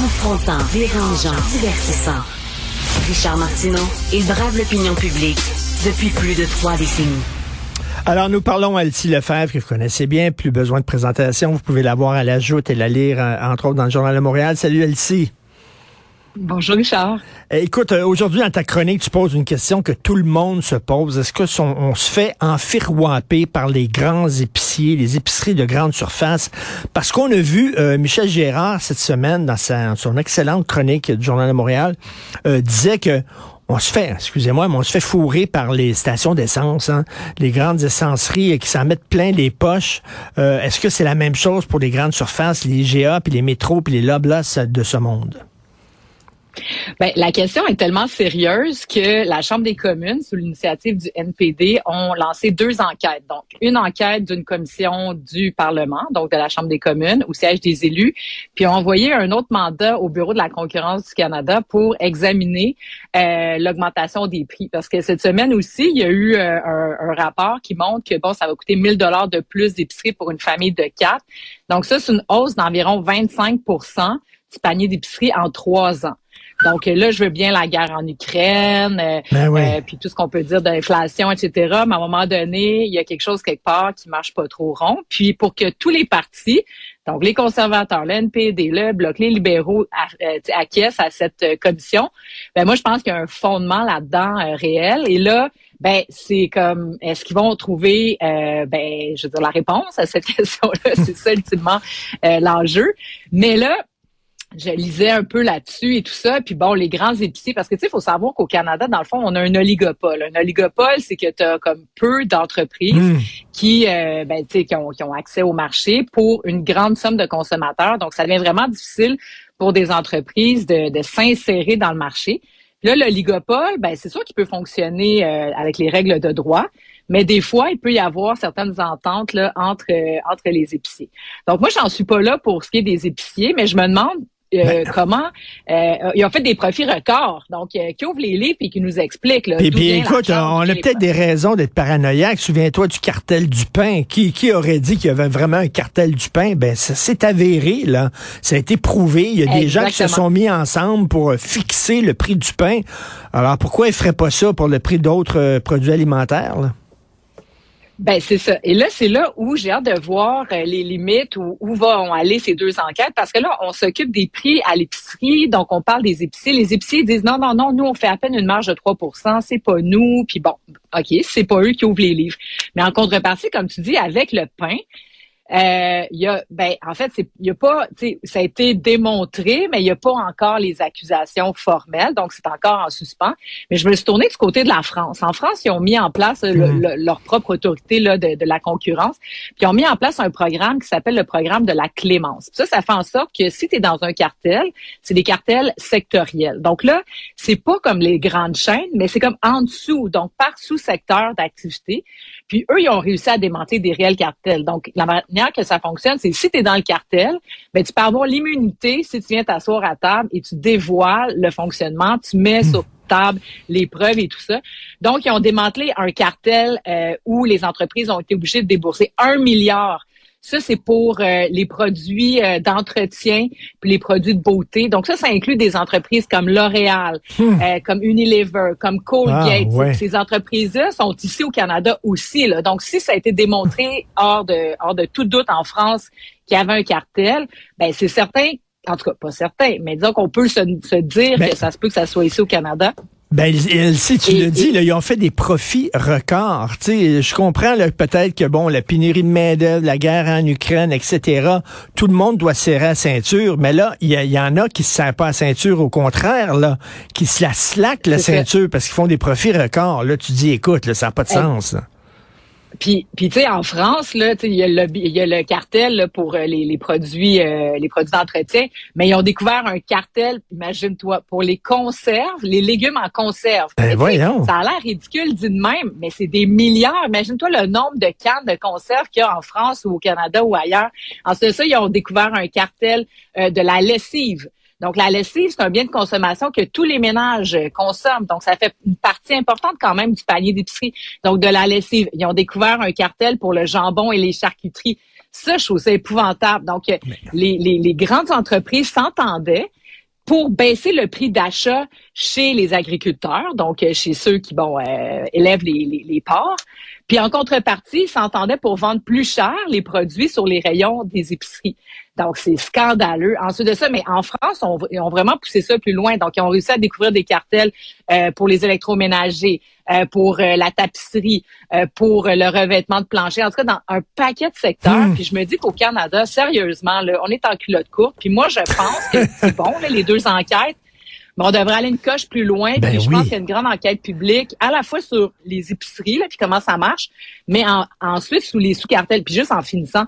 Confrontant, dérangeant, divertissant. Richard Martineau, il brave l'opinion publique depuis plus de trois décennies. Alors, nous parlons à Elsie Lefebvre, que vous connaissez bien, plus besoin de présentation. Vous pouvez la voir à la joute et la lire, euh, entre autres, dans le Journal de Montréal. Salut, Elsie. Bonjour Richard. Eh, écoute, euh, aujourd'hui dans ta chronique, tu poses une question que tout le monde se pose. Est-ce que on se fait enfirouaper par les grands épiciers, les épiceries de grande surface? Parce qu'on a vu euh, Michel Gérard cette semaine dans sa, son excellente chronique du Journal de Montréal euh, disait que on se fait, excusez-moi, mais on se fait fourrer par les stations d'essence, hein, les grandes essenceries qui s'en mettent plein les poches. Est-ce que c'est la même chose pour les grandes surfaces, les GA, puis les métros, puis les Loblas de ce monde? Ben, la question est tellement sérieuse que la Chambre des communes, sous l'initiative du NPD, ont lancé deux enquêtes. Donc, une enquête d'une commission du Parlement, donc de la Chambre des communes, au siège des élus, puis ont envoyé un autre mandat au Bureau de la concurrence du Canada pour examiner euh, l'augmentation des prix. Parce que cette semaine aussi, il y a eu euh, un, un, rapport qui montre que, bon, ça va coûter 1000 dollars de plus d'épicerie pour une famille de quatre. Donc, ça, c'est une hausse d'environ 25% du panier d'épicerie en trois ans. Donc là, je veux bien la guerre en Ukraine, euh, ben euh, puis tout ce qu'on peut dire d'inflation, etc. Mais à un moment donné, il y a quelque chose quelque part qui marche pas trop rond. Puis pour que tous les partis, donc les conservateurs, le NPD, le Bloc, les libéraux euh, acquiescent à cette commission, ben moi je pense qu'il y a un fondement là-dedans réel. Et là, ben c'est comme est-ce qu'ils vont trouver ben je veux dire la réponse à cette question-là, c'est ça ultimement l'enjeu. Mais là, je lisais un peu là-dessus et tout ça. Puis bon, les grands épiciers, parce que tu sais, il faut savoir qu'au Canada, dans le fond, on a un oligopole. Un oligopole, c'est que tu as comme peu d'entreprises hmm. qui, euh, ben, tu sais, qui ont, qui ont accès au marché pour une grande somme de consommateurs. Donc, ça devient vraiment difficile pour des entreprises de, de s'insérer dans le marché. Là, l'oligopole, ben, c'est sûr qu'il peut fonctionner euh, avec les règles de droit, mais des fois, il peut y avoir certaines ententes là, entre, euh, entre les épiciers. Donc, moi, j'en suis pas là pour ce qui est des épiciers, mais je me demande euh, ben, comment? Euh, ils ont fait des profits records. Donc, euh, qui ouvre les livres et qui nous explique. Là, et puis, écoute, on a peut-être des raisons d'être paranoïaque. Souviens-toi du cartel du pain. Qui, qui aurait dit qu'il y avait vraiment un cartel du pain? Ben, ça s'est avéré, là. Ça a été prouvé. Il y a des gens qui se sont mis ensemble pour fixer le prix du pain. Alors, pourquoi ils feraient pas ça pour le prix d'autres produits alimentaires, là? Ben c'est ça. Et là, c'est là où j'ai hâte de voir euh, les limites où, où vont aller ces deux enquêtes, parce que là, on s'occupe des prix à l'épicerie, donc on parle des épiciers. Les épiciers disent non, non, non, nous on fait à peine une marge de 3% c'est pas nous. Puis bon, ok, c'est pas eux qui ouvrent les livres. Mais en contrepartie, comme tu dis, avec le pain, euh, il y a, ben, en fait, c'est, il y a pas, ça a été démontré, mais il n'y a pas encore les accusations formelles, donc c'est encore en suspens. Mais je me suis tournée du côté de la France. En France, ils ont mis en place leur propre autorité là, de, de, la concurrence, puis ils ont mis en place un programme qui s'appelle le programme de la clémence. ça, ça fait en sorte que si tu es dans un cartel, c'est des cartels sectoriels. Donc là, c'est pas comme les grandes chaînes, mais c'est comme en dessous, donc par sous-secteur d'activité. Puis eux, ils ont réussi à démanteler des réels cartels. Donc la manière que ça fonctionne, c'est si tu es dans le cartel, ben tu peux avoir l'immunité si tu viens t'asseoir à table et tu dévoiles le fonctionnement, tu mets hmm. sur table les preuves et tout ça. Donc, ils ont démantelé un cartel euh, où les entreprises ont été obligées de débourser un milliard ça, c'est pour euh, les produits euh, d'entretien puis les produits de beauté. Donc ça, ça inclut des entreprises comme L'Oréal, hmm. euh, comme Unilever, comme Colgate. Ah, Ces entreprises-là sont ici au Canada aussi. Là. Donc si ça a été démontré hors de hors de tout doute en France qu'il y avait un cartel, ben c'est certain en tout cas pas certain, mais disons qu'on peut se, se dire ben que ça se peut que ça soit ici au Canada. Ben, si tu le dis, là, ils ont fait des profits records. je comprends peut-être que bon, la pénurie de main d'œuvre, la guerre en Ukraine, etc. Tout le monde doit serrer la ceinture, mais là, il y, en a qui se serrent pas la ceinture, au contraire, là, qui se la slack la ceinture parce qu'ils font des profits records. Là, tu dis, écoute, là, ça n'a pas de sens. Puis, puis tu sais, en France, là, il y, a le, y a le cartel pour euh, les, les, produits, euh, les produits d'entretien, mais ils ont découvert un cartel, imagine-toi, pour les conserves, les légumes en conserve. Ben voyons. Ça a l'air ridicule dit de même, mais c'est des milliards. Imagine-toi le nombre de cannes de conserve qu'il y a en France ou au Canada ou ailleurs. Ensuite de ça, ils ont découvert un cartel euh, de la lessive. Donc, la lessive, c'est un bien de consommation que tous les ménages consomment. Donc, ça fait une partie importante quand même du panier d'épicerie. Donc, de la lessive. Ils ont découvert un cartel pour le jambon et les charcuteries. Ça, je trouve ça épouvantable. Donc, les, les, les grandes entreprises s'entendaient pour baisser le prix d'achat chez les agriculteurs, donc euh, chez ceux qui bon euh, élèvent les, les, les porcs. Puis en contrepartie, ils s'entendaient pour vendre plus cher les produits sur les rayons des épiceries. Donc, c'est scandaleux. Ensuite de ça, mais en France, on, ils ont vraiment poussé ça plus loin. Donc, ils ont réussi à découvrir des cartels euh, pour les électroménagers, euh, pour euh, la tapisserie, pour le revêtement de plancher. En tout cas, dans un paquet de secteurs. Hmm. Puis je me dis qu'au Canada, sérieusement, là, on est en culotte courte. Puis moi, je pense que c'est bon, les deux enquêtes. Mais on devrait aller une coche plus loin. Ben puis je pense qu'il y a une grande enquête publique, à la fois sur les épiceries, là, puis comment ça marche, mais ensuite sous les sous-cartels. Puis juste en finissant,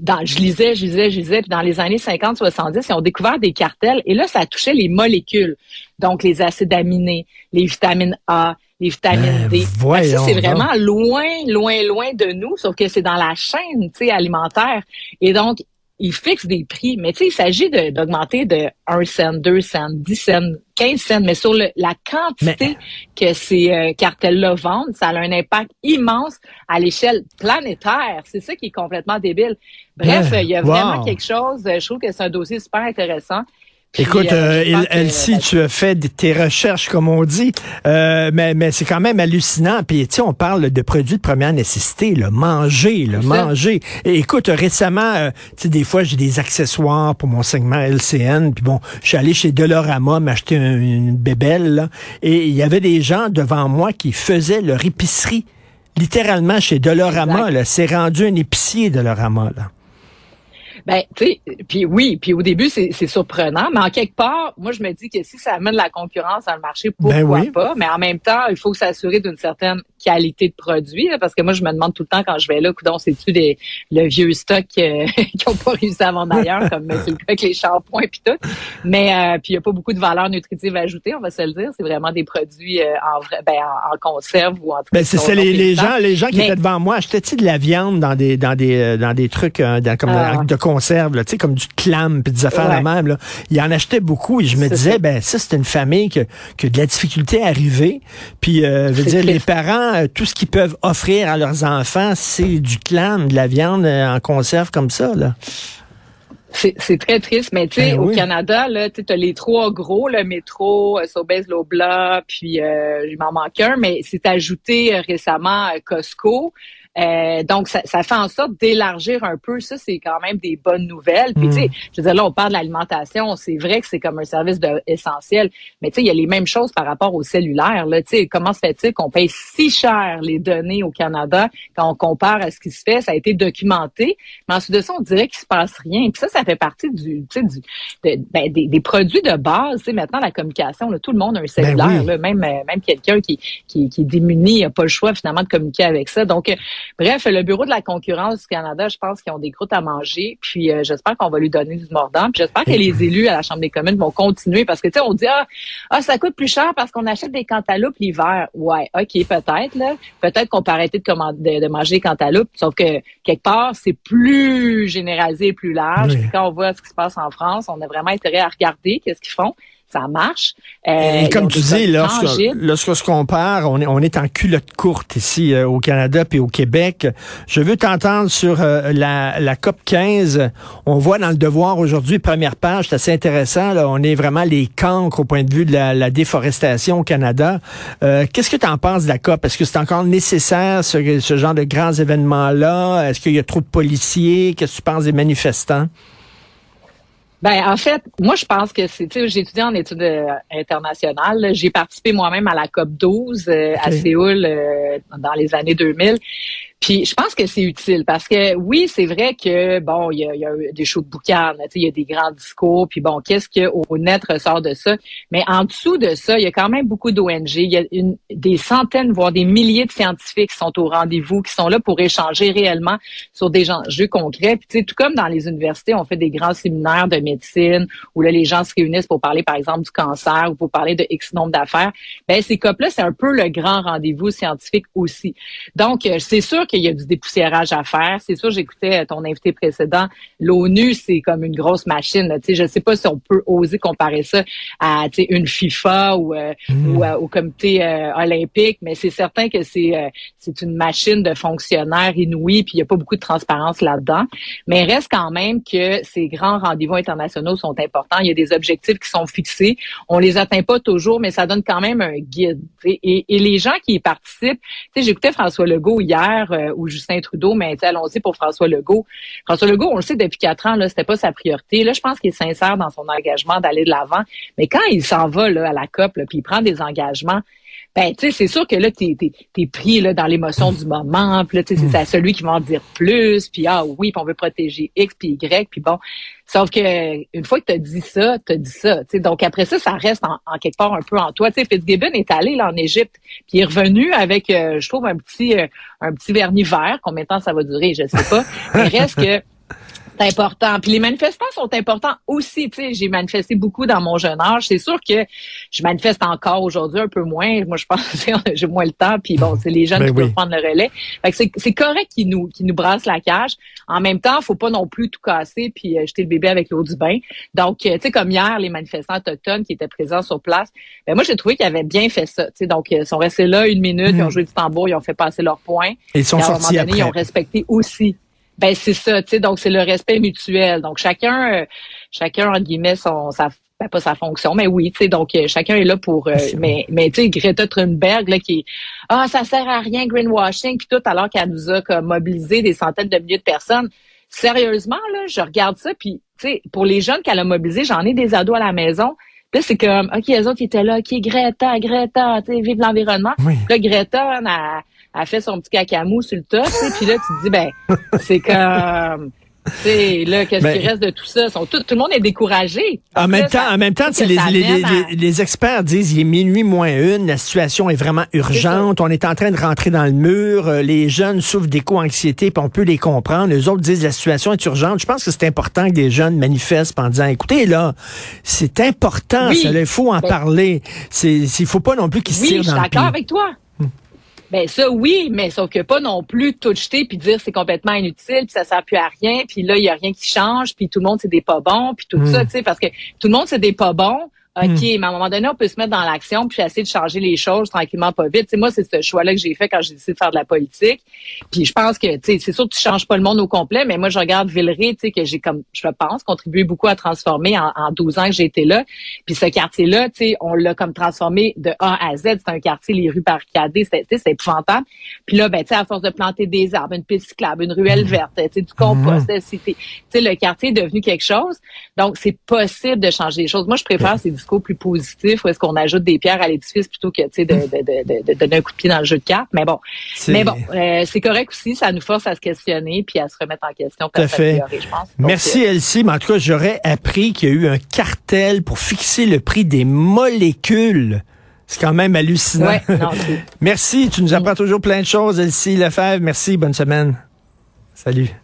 dans, je lisais, je lisais, je lisais, puis dans les années 50-70, ils ont découvert des cartels et là, ça touchait les molécules, donc les acides aminés, les vitamines A, les vitamines ben, D. Ça, c'est vraiment loin, loin, loin de nous, sauf que c'est dans la chaîne alimentaire. Et donc, ils fixent des prix, mais tu sais, il s'agit d'augmenter de, 1 cent, 2 cents, 10 cents, 15 cents, mais sur le, la quantité que ces euh, cartels-là vendent, ça a un impact immense à l'échelle planétaire. C'est ça qui est complètement débile. Bref, il y a vraiment quelque chose, je trouve que c'est un dossier super intéressant. Écoute, euh, euh Elsie, tu as fait tes recherches, comme on dit, euh, mais, mais c'est quand même hallucinant. Puis, tu sais, on parle de produits de première nécessité, le manger, le manger. Et, écoute, récemment, euh, tu sais, des fois, j'ai des accessoires pour mon segment LCN. Puis bon, je suis allé chez Dolorama m'acheter une bébelle, là, et il y avait des gens devant moi qui faisaient leur épicerie, littéralement chez Dolorama. Là, c'est rendu un épicier Dolorama, là. Ben, tu sais, puis oui, puis au début, c'est surprenant, mais en quelque part, moi, je me dis que si ça amène la concurrence dans le marché, ben pourquoi pas? Mais en même temps, il faut s'assurer d'une certaine qualité de produit, parce que moi, je me demande tout le temps quand je vais là, coudon, c'est-tu le vieux stock euh, qui n'ont pas réussi à vendre ailleurs, comme c'est le cas avec les shampoings puis tout. Mais euh, puis il n'y a pas beaucoup de valeur nutritive ajoutée, on va se le dire. C'est vraiment des produits euh, en, vrai, ben, en, conserve ou en tout ben, c'est les, les gens, les gens qui étaient devant moi achetaient-ils de la viande dans des dans des dans des trucs dans, comme ah. de conserve, tu sais, comme du clam puis des affaires la même. Là. Ils en achetaient beaucoup et je me disais, ben ça, c'est une famille qui a de la difficulté à arriver. Puis, euh, je veux dire, les parents, euh, tout ce qu'ils peuvent offrir à leurs enfants, c'est du clam, de la viande euh, en conserve comme ça, là. C'est très triste, mais tu sais, ben au Canada, là, tu as les trois gros, le métro, Sobeys, Lobla, puis euh, il m'en manque un, mais c'est ajouté récemment Costco. Euh, donc, ça, ça, fait en sorte d'élargir un peu. Ça, c'est quand même des bonnes nouvelles. Puis, tu sais, je veux dire, là, on parle de l'alimentation. C'est vrai que c'est comme un service de, essentiel. Mais, tu sais, il y a les mêmes choses par rapport au cellulaire. Là, tu sais, comment se fait-il qu'on paye si cher les données au Canada quand on compare à ce qui se fait? Ça a été documenté. Mais ensuite de ça, on dirait qu'il se passe rien. Puis ça, ça fait partie du, tu sais, du, ben, des, des, produits de base. Tu sais, maintenant, la communication, là, tout le monde a un ben cellulaire. là, même euh, même quelqu'un qui, qui, qui est démuni n'a pas le choix, finalement, de communiquer avec ça. Donc, Bref, le Bureau de la concurrence du Canada, je pense qu'ils ont des croûtes à manger. Puis euh, j'espère qu'on va lui donner du mordant. Puis j'espère que les élus à la Chambre des communes vont continuer parce que tu sais, on dit ah, ah, ça coûte plus cher parce qu'on achète des cantaloupes l'hiver. Ouais, ok, peut-être là. Peut-être qu'on peut arrêter de, commander, de, manger des cantaloupes. Sauf que quelque part, c'est plus généralisé et plus large. quand on voit ce qui se passe en France, on a vraiment intérêt à regarder qu'est-ce qu'ils font ça marche. Euh, et comme tu dis, lorsque, lorsque se compare, on est, on est en culotte courte ici euh, au Canada puis au Québec. Je veux t'entendre sur euh, la, la COP 15. On voit dans le Devoir aujourd'hui, première page, c'est assez intéressant. Là, on est vraiment les cancres au point de vue de la, la déforestation au Canada. Qu'est-ce que tu en penses de la COP? Est-ce que c'est encore nécessaire ce, ce genre de grands événements-là? Est-ce qu'il y a trop de policiers? Qu'est-ce que tu penses des manifestants? Ben en fait, moi je pense que c'est, tu sais, j'ai étudié en études euh, internationales. J'ai participé moi-même à la COP 12 euh, à Séoul euh, dans les années 2000. Puis je pense que c'est utile parce que oui, c'est vrai que bon, il y a, y a, des shows de boucan, il y a des grands discours, puis bon, qu'est-ce que au net ressort de ça? Mais en dessous de ça, il y a quand même beaucoup d'ONG, il y a une, des centaines voire des milliers de scientifiques qui sont au rendez-vous, qui sont là pour échanger réellement sur des enjeux concrets. Puis tu sais, tout comme dans les universités, on fait des grands séminaires de médecine où là les gens se réunissent pour parler par exemple du cancer ou pour parler de X nombre d'affaires. Ben ces COP là, c'est un peu le grand rendez-vous scientifique aussi. Donc euh, c'est sûr qu'il y a du dépoussiérage à faire. C'est sûr, j'écoutais ton invité précédent. L'ONU, c'est comme une grosse machine. Tu sais, je sais pas si on peut oser comparer ça à une FIFA ou, euh, hmm. ou au comité olympique, mais c'est certain que c'est c'est une machine de fonctionnaires inouïs, puis il y a pas beaucoup de transparence là-dedans. Mais il reste quand même que ces grands rendez-vous internationaux sont importants. Il y a des objectifs qui sont fixés. On les atteint pas toujours, mais ça donne quand même un guide. Et, et, les gens qui y participent, tu sais, j'écoutais François Legault hier euh, ou Justin Trudeau, mais allons-y pour François Legault. François Legault, on le sait depuis quatre ans, là, c'était pas sa priorité. Là, je pense qu'il est sincère dans son engagement d'aller de l'avant. Mais quand il s'en va là, à la COP, puis il prend des engagements, ben tu sais c'est sûr que là tu es, pris là dans l'émotion du moment puis là tu sais c'est à celui qui va en dire plus puis ah oui puis on veut protéger X puis Y puis bon. Sauf que une fois que tu as dit ça tu as dit ça tu sais. Donc après ça ça reste en, quelque part un peu en toi. Tu sais Fitzgibbon est allé là en Égypte puis il est revenu avec euh, je trouve un petit euh, un petit vernis vert combien de temps ça va durer je sais pas. Mais reste que important. Puis les manifestants sont importants aussi. Tu sais, j'ai manifesté beaucoup dans mon jeune âge. C'est sûr que je manifeste encore aujourd'hui un peu moins. Moi, je pense que j'ai moins le temps. Puis bon, c'est les jeunes ben qui peuvent prendre le relais. Fait c'est correct qu'ils nous qui nous brassent la cage. En même temps, faut pas non plus tout casser puis euh, jeter le bébé avec l'eau du bain. Donc, euh, tu sais, comme hier, les manifestants autochtones qui étaient présents sur place, ben moi, j'ai trouvé qu'ils avaient bien fait ça. Tu sais, donc ils sont restés là une minute, ils ont hmm. joué du tambour, ils ont fait passer leur point. Ils sont sortis après. Ils ont respecté aussi ben c'est ça, tu sais, donc c'est le respect mutuel. Donc chacun, euh, chacun en guillemets son, sa, ben, pas sa fonction, mais oui, tu sais, donc euh, chacun est là pour. Euh, mais mais tu sais, Greta Thunberg là qui, ah ça sert à rien greenwashing puis tout alors qu'elle nous a comme mobilisé des centaines de milliers de personnes. Sérieusement là, je regarde ça puis tu sais, pour les jeunes qu'elle a mobilisés, j'en ai des ados à la maison. Là, c'est comme, OK, les autres, ils étaient là, OK, Greta, Greta, tu sais, vive l'environnement. Là, Greta, elle, a fait son petit cacamou sur le top, puis là, tu te dis, ben, c'est comme... sais, là, qu'est-ce qui reste de tout ça? tout, le monde est découragé. En même, temps, en même temps, les, les, les, experts disent il est minuit moins une, la situation est vraiment urgente, on est en train de rentrer dans le mur, euh, les jeunes souffrent d'éco-anxiété, puis on peut les comprendre. Les autres disent la situation est urgente. Je pense que c'est important que des jeunes manifestent en disant écoutez, là, c'est important, il faut en ben parler. Il ne faut pas non plus qu'ils se tirent dans je suis d'accord avec toi. Ben ça oui, mais sauf que pas non plus tout jeter puis dire c'est complètement inutile puis ça sert plus à rien puis là il y a rien qui change puis tout le monde c'est des pas bons puis tout hmm. ça tu sais parce que tout le monde c'est des pas bons OK, hmm. mais à un moment donné, on peut se mettre dans l'action puis essayer de changer les choses tranquillement, pas vite. moi, c'est ce choix-là que j'ai fait quand j'ai décidé de faire de la politique. Puis je pense que, c'est sûr que tu changes pas le monde au complet, mais moi, je regarde Villeray, tu sais, que j'ai comme, je pense, contribué beaucoup à transformer en, en 12 ans que j'ai été là. Puis ce quartier-là, tu sais, on l'a comme transformé de A à Z. C'est un quartier, les rues barricadées, c'était épouvantable. Puis là, ben, tu sais, à force de planter des arbres, une piste cyclable, une ruelle hmm. verte, tu sais, du compost, hmm. tu sais, le quartier est devenu quelque chose. Donc, c'est possible de changer les choses. Moi, je préfère ces plus positifs où est-ce qu'on ajoute des pierres à l'édifice plutôt que, de, de, de, donner un coup de pied dans le jeu de cartes? Mais bon, mais bon, euh, c'est correct aussi. Ça nous force à se questionner puis à se remettre en question. Tout à fait. Je pense. Merci, euh, Elsie. Mais en tout cas, j'aurais appris qu'il y a eu un cartel pour fixer le prix des molécules. C'est quand même hallucinant. Ouais, non, Merci. Tu nous apprends toujours plein de choses, Elsie Lefebvre. Merci. Bonne semaine. Salut.